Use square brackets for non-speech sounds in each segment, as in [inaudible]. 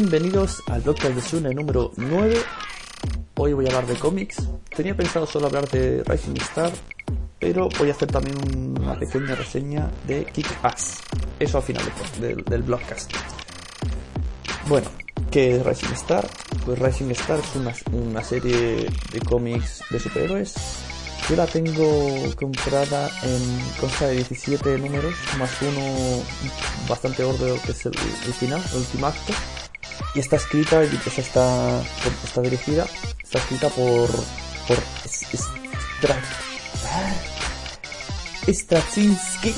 Bienvenidos al podcast de Sune número 9. Hoy voy a hablar de cómics. Tenía pensado solo hablar de Rising Star, pero voy a hacer también una pequeña reseña de Kick Ass. Eso al final del, blogcast. Bueno, ¿qué es Rising Star? Pues Rising Star es una, una serie de cómics de superhéroes yo la tengo comprada en consta de 17 números, más uno bastante gordo que es el, final, el último acto. Y está escrita, y pues está, está dirigida, está escrita por, por Straczynski.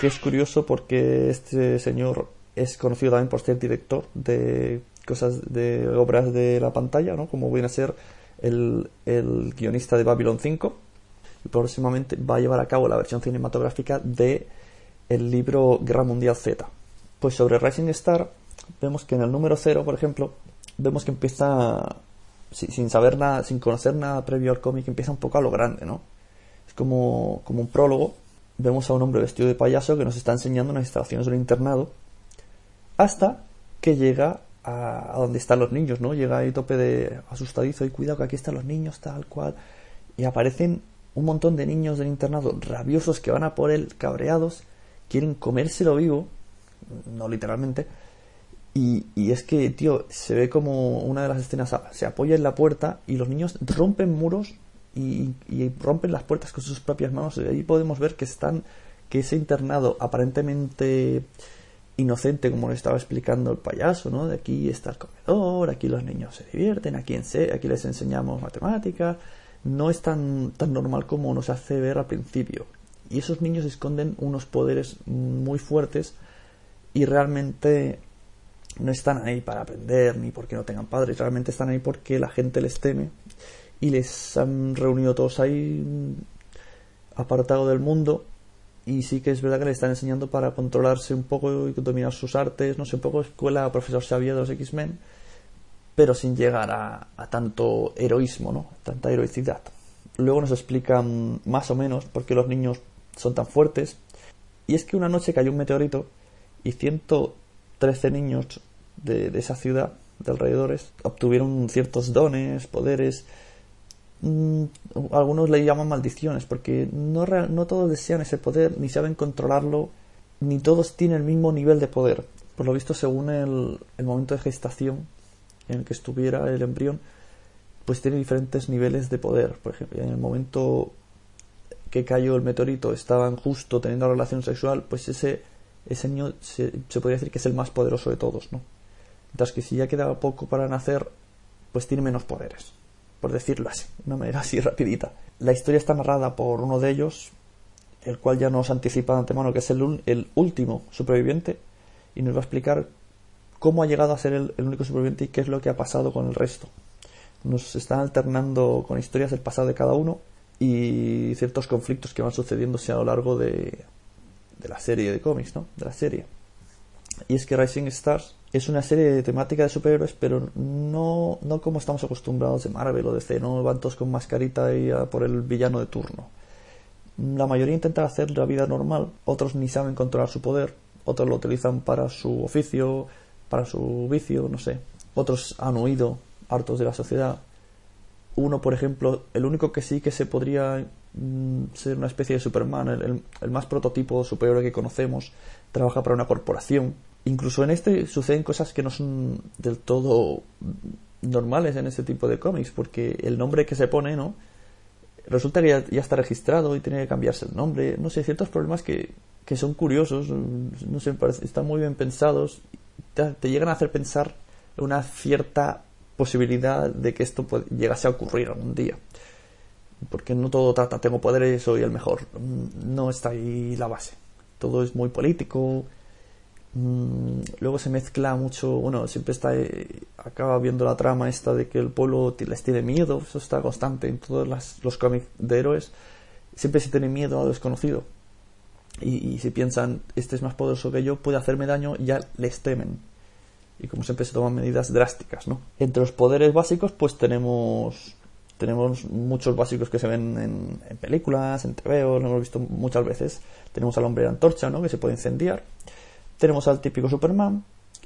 Que es curioso porque este señor es conocido también por ser director de cosas de obras de la pantalla, ¿no? Como viene a ser el, guionista de Babylon 5 y próximamente va a llevar a cabo la versión cinematográfica de el libro Guerra Mundial Z. Pues sobre Rising Star vemos que en el número 0, por ejemplo, vemos que empieza sin saber nada, sin conocer nada previo al cómic, empieza un poco a lo grande, ¿no? Es como, como un prólogo. Vemos a un hombre vestido de payaso que nos está enseñando unas instalaciones de un internado hasta que llega a, donde están los niños, ¿no? Llega ahí tope de asustadizo y cuidado que aquí están los niños, tal cual. Y aparecen un montón de niños del internado rabiosos que van a por él, cabreados, quieren comérselo vivo, no literalmente. Y, y, es que, tío, se ve como una de las escenas se apoya en la puerta y los niños rompen muros y, rompen las puertas con sus propias manos. Y ahí podemos ver que están, que ese internado aparentemente inocente como lo estaba explicando el payaso, ¿no? De aquí está el comedor, aquí los niños se divierten, aquí, en aquí les enseñamos matemáticas. No es tan, tan normal como nos hace ver al principio. Y esos niños esconden unos poderes muy fuertes y realmente no están ahí para aprender ni porque no tengan padres, realmente están ahí porque la gente les teme y les han reunido todos ahí apartado del mundo y sí que es verdad que le están enseñando para controlarse un poco y dominar sus artes, no sé, un poco escuela profesor Xavier de los X-Men, pero sin llegar a, tanto heroísmo, ¿no? Tanta heroicidad. Luego nos explican más o menos por qué los niños son tan fuertes. Y es que una noche cayó un meteorito y 113 niños de, de esa ciudad, de alrededores, obtuvieron ciertos dones, poderes, Mm, algunos le llaman maldiciones porque no, no todos desean ese poder ni saben controlarlo ni todos tienen el mismo nivel de poder. Por lo visto según el, el momento de gestación en el que estuviera el embrión pues tiene diferentes niveles de poder. Por ejemplo en el momento que cayó el meteorito estaban justo teniendo relación sexual pues ese ese niño se, podría decir que es el más poderoso de todos no mientras que si ya quedaba poco para nacer pues tiene menos poderes por decirlo así, de una manera así [laughs] rapidita. La historia está narrada por uno de ellos, el cual ya nos anticipa de antemano que es el, el último superviviente y nos va a explicar cómo ha llegado a ser el, único superviviente y qué es lo que ha pasado con el resto. Nos están alternando con historias del pasado de cada uno y ciertos conflictos que van sucediéndose a lo largo de, de la serie de cómics, ¿no? De la serie. Y es que Rising Stars es una serie de temática de superhéroes, pero no, no como estamos acostumbrados de Marvel o DC, no van todos con mascarita y a por el villano de turno. La mayoría intentan hacer la vida normal, otros ni saben controlar su poder, otros lo utilizan para su oficio, para su vicio, no sé. Otros han huido, hartos de la sociedad. Uno, por ejemplo, el único que sí que se podría ser una especie de Superman, el, el más prototipo superhéroe que conocemos, trabaja para una corporación incluso en este suceden cosas que no son del todo normales en este tipo de cómics, porque el nombre que se pone, ¿no? Resulta que ya, está registrado y tiene que cambiarse el nombre. No sé, ciertos problemas que, que son curiosos, no sé, están muy bien pensados, te, llegan a hacer pensar una cierta posibilidad de que esto llegase a ocurrir algún día. Porque no todo trata, tengo poderes, soy el mejor. No está ahí la base. Todo es muy político, Mm, luego se mezcla mucho, bueno, siempre está, eh, acaba viendo la trama esta de que el pueblo les tiene miedo, eso está constante en todos los cómics de héroes, siempre se tiene miedo a lo desconocido. Y, si piensan, este es más poderoso que yo, puede hacerme daño, ya les temen. Y como siempre se toman medidas drásticas, ¿no? Entre los poderes básicos, pues tenemos tenemos muchos básicos que se ven en, películas, en TV, lo hemos visto muchas veces. Tenemos al hombre de antorcha, ¿no? Que se puede incendiar tenemos al típico Superman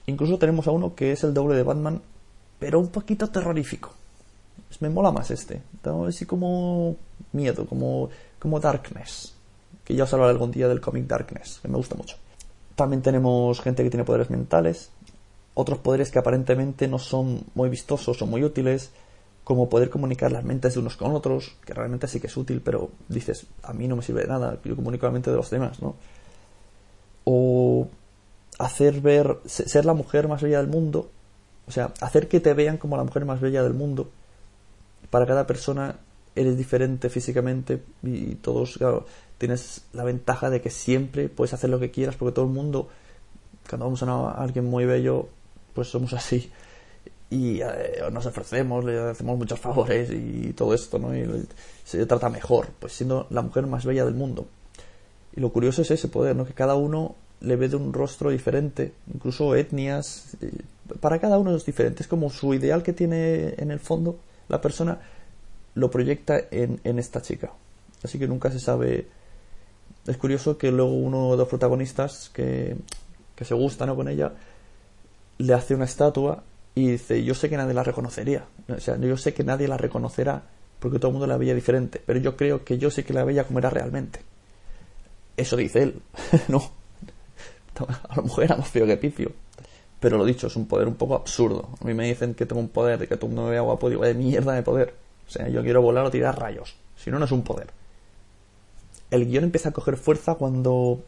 Incluso tenemos a uno que es el doble de Batman, pero un poquito terrorífico. Me mola más este. Así como miedo, como, como Darkness. Que ya os hablaré algún día del cómic Darkness, que me gusta mucho. También tenemos gente que tiene poderes mentales, otros poderes que aparentemente no son muy vistosos o muy útiles, como poder comunicar las mentes de unos con otros, que realmente sí que es útil, pero dices, a mí no me sirve de nada, yo comunico la mente de los demás, ¿no? O hacer ver, ser la mujer más bella del mundo, o sea, hacer que te vean como la mujer más bella del mundo. Para cada persona eres diferente físicamente y todos, claro, tienes la ventaja de que siempre puedes hacer lo que quieras porque todo el mundo, cuando vamos a, alguien muy bello, pues somos así y eh, nos ofrecemos, le hacemos muchos favores y todo esto, ¿no? Y se trata mejor, pues siendo la mujer más bella del mundo. Y lo curioso es ese poder, ¿no? Que cada uno le ve de un rostro diferente, incluso etnias, para cada uno es diferente, es como su ideal que tiene en el fondo la persona lo proyecta en, esta chica. Así que nunca se sabe. Es curioso que luego uno de los protagonistas que, que se gusta ¿no? con ella le hace una estatua y dice, yo sé que nadie la reconocería. O sea, yo sé que nadie la reconocerá porque todo el mundo la veía diferente, pero yo creo que yo sé que la veía como era realmente. Eso dice él, [laughs] no. A lo mejor era más feo que pifio. Pero lo dicho, es un poder un poco absurdo. A mí me dicen que tengo un poder y que todo el mundo me vea guapo, digo, de mierda de poder. O sea, yo quiero volar o tirar rayos. Si no, no es un poder. El guion empieza a coger fuerza cuando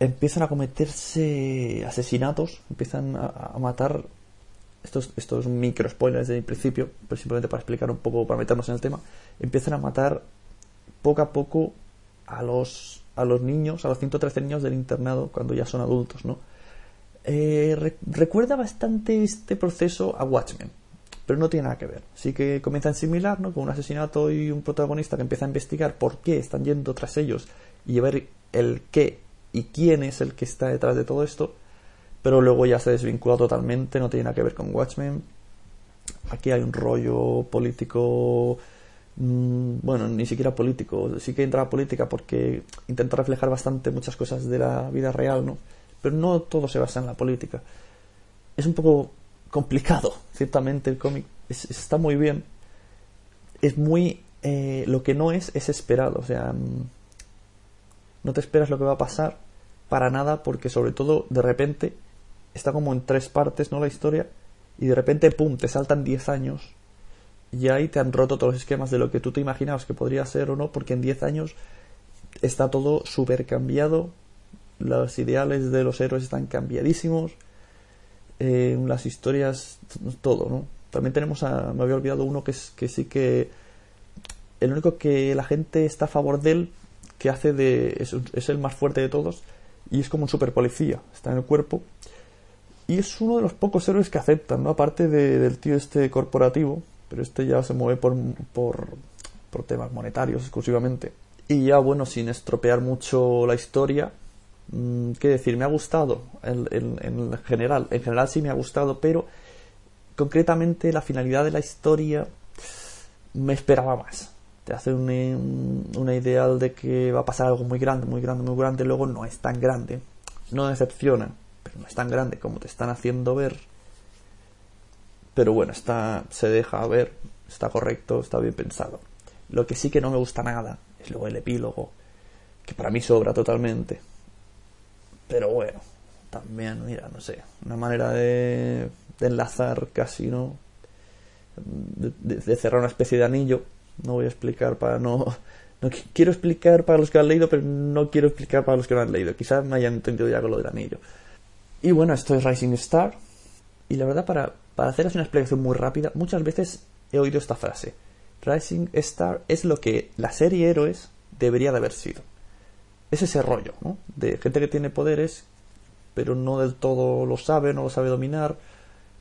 empiezan a cometerse asesinatos, empiezan a, matar. Estos, estos micro spoilers desde principio, pero simplemente para explicar un poco, para meternos en el tema. Empiezan a matar poco a poco a los, a los niños, a los 113 niños del internado cuando ya son adultos, ¿no? Eh, recuerda bastante este proceso a Watchmen, pero no tiene nada que ver. Sí que comienza en similar, ¿no? Con un asesinato y un protagonista que empieza a investigar por qué están yendo tras ellos y ver el qué y quién es el que está detrás de todo esto, pero luego ya se desvincula totalmente, no tiene nada que ver con Watchmen. Aquí hay un rollo político, mm, bueno, ni siquiera político, sí que entra la política porque intenta reflejar bastante muchas cosas de la vida real, ¿no? Pero no todo se basa en la política. Es un poco complicado, [laughs] ciertamente el cómic está muy bien. Es muy... Eh, lo que no es es esperado, o sea, mm, no te esperas lo que va a pasar para nada porque sobre todo de repente está como en tres partes, ¿no? La historia y de repente, ¡pum!, te saltan 10 años y ahí te han roto todos los esquemas de lo que tú te imaginabas que podría ser o no, porque en 10 años está todo súper cambiado, los ideales de los héroes están cambiadísimos, eh, las historias, todo, ¿no? También tenemos a, me había olvidado uno que, es, que sí que, el único que la gente está a favor de él, que hace de, es, es el más fuerte de todos, y es como un super policía, está en el cuerpo. Y es uno de los pocos héroes que aceptan, ¿no? Aparte del tío este corporativo, pero este ya se mueve por, por, por temas monetarios exclusivamente. Y ya, bueno, sin estropear mucho la historia, mm, ¿qué decir? Me ha gustado en, general. En general sí me ha gustado, pero concretamente la finalidad de la historia me esperaba más te hace una, ideal de que va a pasar algo muy grande, muy grande, muy grande, luego no es tan grande. No decepciona, pero no es tan grande como te están haciendo ver. Pero bueno, está, se deja ver, está correcto, está bien pensado. Lo que sí que no me gusta nada es luego el epílogo, que para mí sobra totalmente. Pero bueno, también, mira, no sé, una manera de, enlazar casi, ¿no? de cerrar una especie de anillo no voy a explicar para no... No quiero explicar para los que han leído, pero no quiero explicar para los que no han leído. Quizás me hayan entendido ya con lo del anillo. Y bueno, esto es Rising Star. Y la verdad, para, para haceros una explicación muy rápida, muchas veces he oído esta frase. Rising Star es lo que la serie Héroes debería de haber sido. Es ese rollo, ¿no? De gente que tiene poderes, pero no del todo lo sabe, no lo sabe dominar.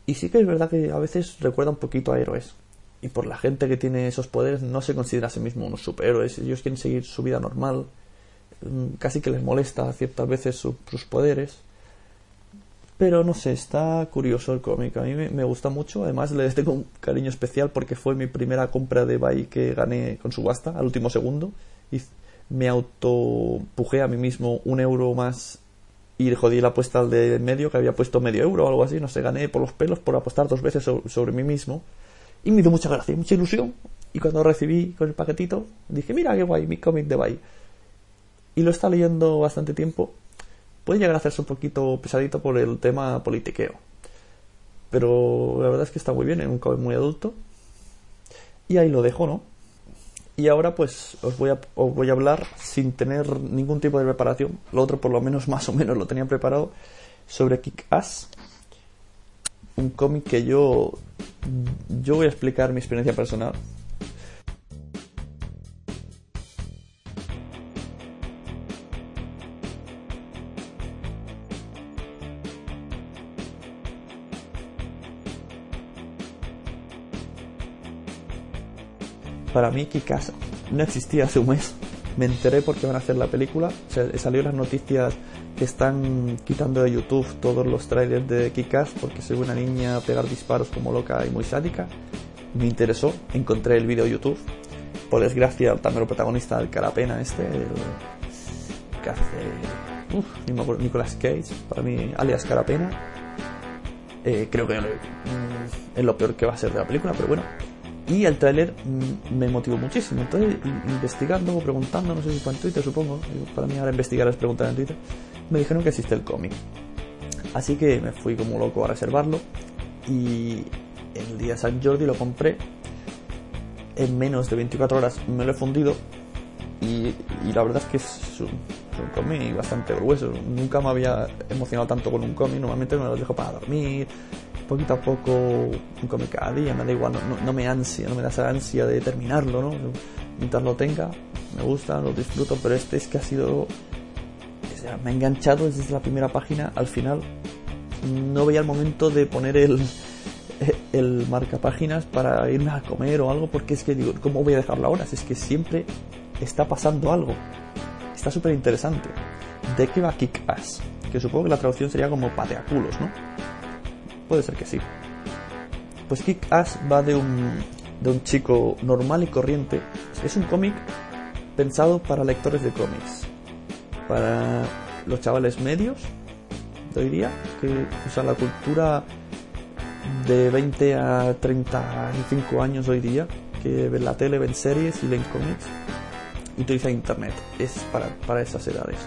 Y sí que es verdad que a veces recuerda un poquito a héroes y por la gente que tiene esos poderes no se considera a sí mismo unos superhéroes, ellos quieren seguir su vida normal, mm, casi que les molesta ciertas veces sus poderes. Pero no sé, está curioso el cómic, a mí me, gusta mucho, además le tengo un cariño especial porque fue mi primera compra de Bay que gané con subasta al último segundo. Y me autopujé a mí mismo un euro más y jodí la apuesta al de medio que había puesto medio euro o algo así, no sé, gané por los pelos por apostar dos veces sobre, mí mismo y me dio mucha gracia, mucha ilusión y cuando recibí con el paquetito dije, mira qué guay, mi cómic de Bye y lo está leyendo bastante tiempo puede llegar a hacerse un poquito pesadito por el tema politiqueo pero la verdad es que está muy bien, es un cómic muy adulto y ahí lo dejo, ¿no? Y ahora pues os voy, a, os voy a hablar sin tener ningún tipo de preparación. Lo otro por lo menos [laughs] más o menos lo tenía preparado sobre Kick Ass. Un cómic que yo, yo voy a explicar mi experiencia personal. Para mí Kikas no existía hace un mes. Me enteré porque van a hacer la película. O salió las noticias que están quitando de YouTube todos los trailers de Kikas porque soy una niña pegar disparos como loca y muy sádica. Me interesó, encontré el vídeo YouTube. Por desgracia, el también protagonista del Carapena este, el que hace... Uf, Nicolas Cage, para mí, alias Carapena. Eh, creo que mm, es lo peor que va a ser de la película, pero bueno, y el tráiler mm, me motivó muchísimo. Entonces, investigando, preguntando, no sé si fue en Twitter, supongo. Para mí ahora investigar es preguntar en Twitter. Me dijeron que existe el cómic. Así que me fui como loco a reservarlo. Y el día San Jordi lo compré. En menos de 24 horas me lo he fundido. Y, la verdad es que es un, cómic bastante grueso. Nunca me había emocionado tanto con un cómic. Normalmente me lo dejo para dormir poquito a poco, un cómic cada día, me da igual, no, me ansia, no me da esa ansia de terminarlo, ¿no? Mientras lo tenga, me gusta, lo disfruto, pero este es que ha sido, me ha enganchado desde la primera página al final. No veía el momento de poner el, [laughs] el marcapáginas para irme a comer o algo, porque es que digo, ¿cómo voy a dejarlo ahora? Si es que siempre está pasando algo. Está súper interesante. ¿De qué va Kick Ass? Que supongo que la traducción sería como pateaculos, ¿no? Puede ser que sí. Pues Kick Ass va de un, de un chico normal y corriente. Es un cómic pensado para lectores de cómics. Para los chavales medios, yo diría, que usan la cultura de 20 a 35 años hoy día, que ven la tele, ven series y leen cómics y utilizan internet. Es para, para esas edades.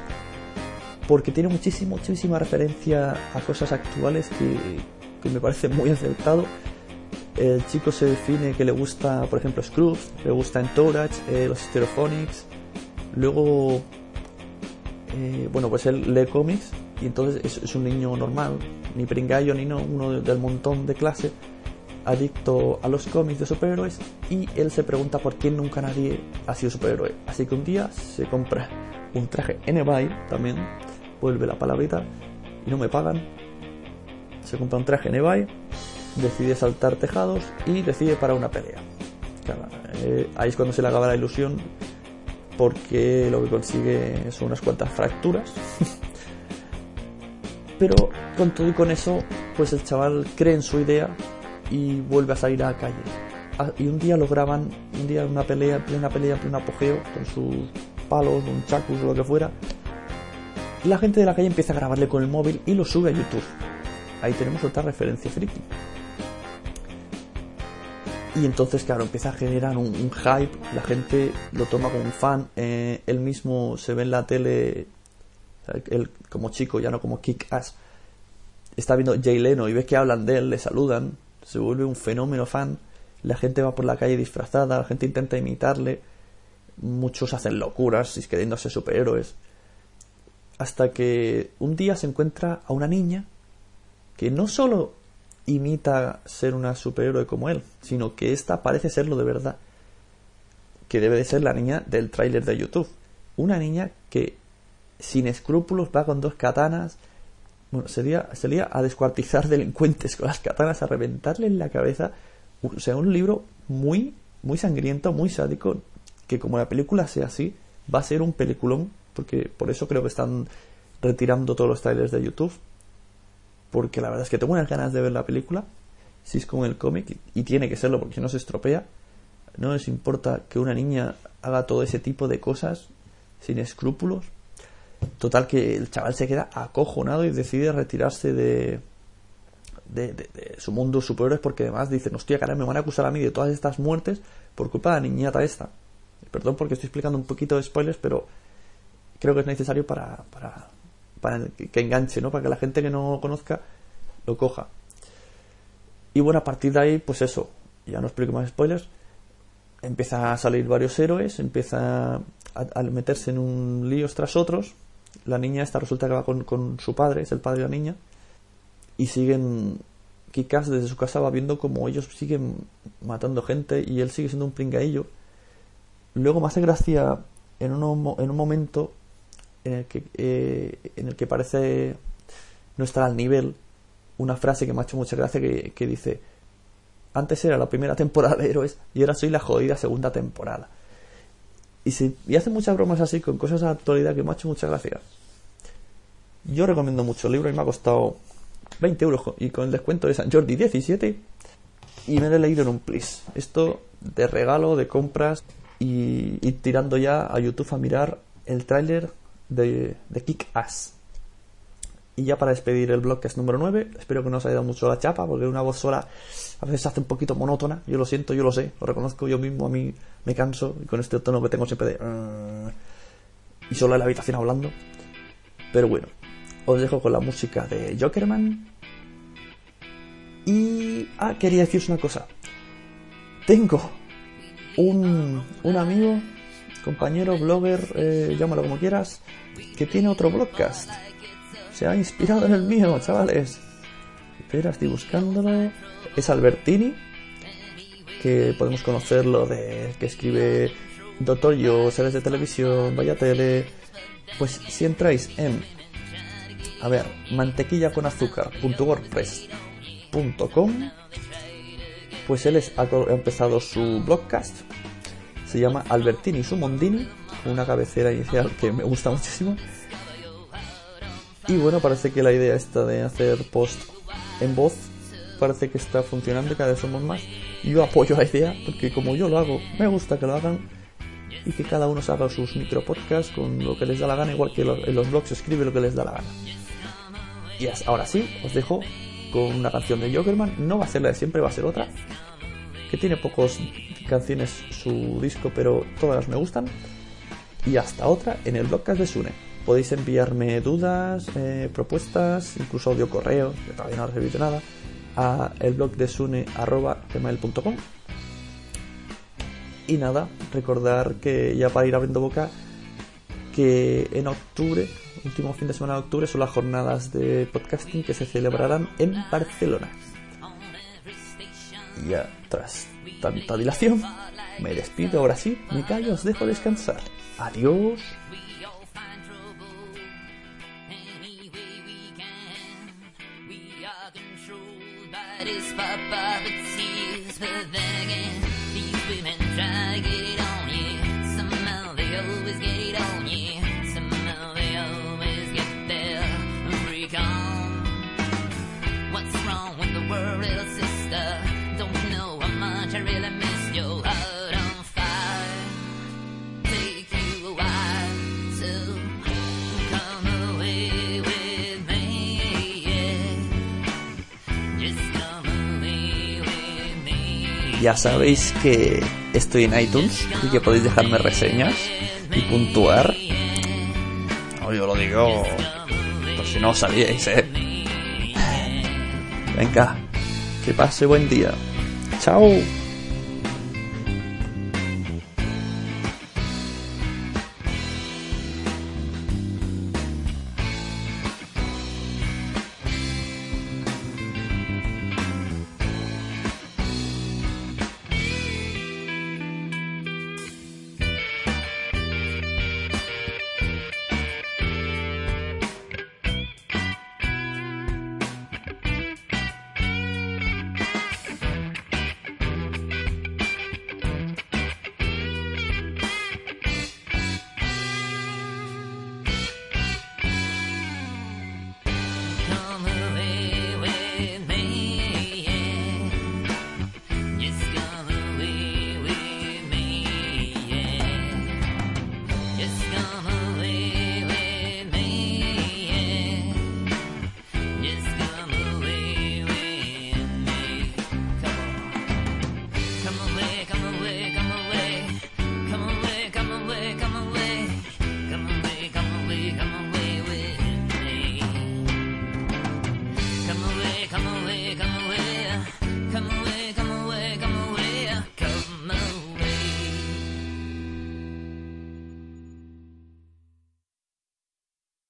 Porque tiene muchísima, muchísima referencia a cosas actuales que, me parece muy acertado. El chico se define que le gusta, por ejemplo, Scrubs, le gusta Entourage, eh, los Stereophonics. Luego, eh, bueno, pues él lee cómics y entonces es, un niño normal, ni pringallo ni no, uno del montón de clase, adicto a los cómics de superhéroes y él se pregunta por qué nunca nadie ha sido superhéroe. Así que un día se compra un traje en eBay, también vuelve la palabrita, y no me pagan, se compra un traje en eBay, decide saltar tejados y decide para una pelea. Eh, ahí es cuando se le acaba la ilusión porque lo que consigue son unas cuantas fracturas. [laughs] Pero con todo y con eso, pues el chaval cree en su idea y vuelve a salir a la calle. Y un día lo graban, un día una pelea, plena pelea, pleno apogeo, con sus palos, un chacus o lo que fuera. Y la gente de la calle empieza a grabarle con el móvil y lo sube a YouTube ahí tenemos otra referencia friki. Y entonces, claro, empieza a generar un, hype, la gente lo toma como un fan, eh, él mismo se ve en la tele, él como chico, ya no como kick-ass, está viendo Jay Leno y ve que hablan de él, le saludan, se vuelve un fenómeno fan, la gente va por la calle disfrazada, la gente intenta imitarle, muchos hacen locuras, queriéndose superhéroes, hasta que un día se encuentra a una niña que no solo imita ser una superhéroe como él, sino que esta parece serlo de verdad. Que debe de ser la niña del tráiler de YouTube. Una niña que sin escrúpulos va con dos katanas. Bueno, sería, sería a descuartizar [laughs] delincuentes con las katanas, a reventarle en la cabeza. O sea, un libro muy, muy sangriento, muy sádico. Que como la película sea así, va a ser un peliculón. Porque por eso creo que están retirando todos los trailers de YouTube porque la verdad es que tengo unas ganas de ver la película, si es como el cómic, y tiene que serlo porque no se estropea. No les importa que una niña haga todo ese tipo de cosas sin escrúpulos. Total que el chaval se queda acojonado y decide retirarse de, de, su mundo superior porque además dicen, hostia, cara, me van a acusar a mí de todas estas muertes por culpa de la niñata esta. Perdón porque estoy explicando un poquito de spoilers, pero creo que es necesario para, para, para que enganche, ¿no? Para que la gente que no conozca lo coja. Y bueno, a partir de ahí, pues eso, ya no explico más spoilers, empieza a salir varios héroes, empieza a, meterse en un líos tras otros. La niña esta resulta que va con, con su padre, es el padre de la niña, y siguen Kikas desde su casa va viendo como ellos siguen matando gente y él sigue siendo un pringaillo. Luego me hace gracia en, un en un momento en el que, eh, en el que parece no estar al nivel una frase que me ha hecho mucha gracia que, dice antes era la primera temporada de Héroes y ahora soy la jodida segunda temporada. Y, y hace muchas bromas así con cosas de actualidad que me ha hecho mucha gracia. Yo recomiendo mucho el libro y me ha costado 20 euros y con el descuento de San Jordi 17 y me lo he leído en un plis. Esto de regalo, de compras y, tirando ya a YouTube a mirar el tráiler de, de Kick Ass. Y ya para despedir el blog que es número 9, espero que no os haya dado mucho la chapa, porque una voz sola a veces se hace un poquito monótona, yo lo siento, yo lo sé, lo reconozco yo mismo, a mí me canso, y con este tono que tengo siempre de... Uh, y solo en la habitación hablando. Pero bueno, os dejo con la música de Jokerman. Y... Ah, quería deciros una cosa. Tengo un, un amigo, compañero, blogger, eh, llámalo como quieras, que tiene otro blogcast. Se ha inspirado en el mío, chavales. Espera, estoy buscándolo. Es Albertini, que podemos conocerlo de que escribe Doctor Yo, series de televisión, vaya tele. Pues si entráis en a ver, mantequilla con azúcar.wordpress.com pues él ha empezado su blogcast. Se llama Albertini Sumondini, una cabecera inicial que me gusta muchísimo. Y bueno, parece que la idea esta de hacer post en voz parece que está funcionando cada vez somos más. Yo apoyo la idea porque como yo lo hago, me gusta que lo hagan y que cada uno haga sus micro podcasts con lo que les da la gana, igual que en los blogs escribe lo que les da la gana. Y ahora sí, os dejo con una canción de Jokerman. No va a ser la de siempre, va a ser otra. Que tiene pocas canciones su disco, pero todas me gustan. Y hasta otra en el blogcast de Sune. Podéis enviarme dudas, eh, propuestas, incluso audio correo, que todavía no he recibido nada, a el blog de sune.gmail.com. Y nada, recordar que ya para ir abriendo boca, que en octubre último fin de semana de octubre son las jornadas de podcasting que se celebrarán en Barcelona. Y ya tras tanta dilación, me despido ahora sí, me callo, os dejo descansar. Adiós. Ya sabéis que estoy en iTunes y que podéis dejarme reseñas y puntuar. No, yo lo digo por si no sabíais, ¿eh? Venga, que pase buen día. Chao.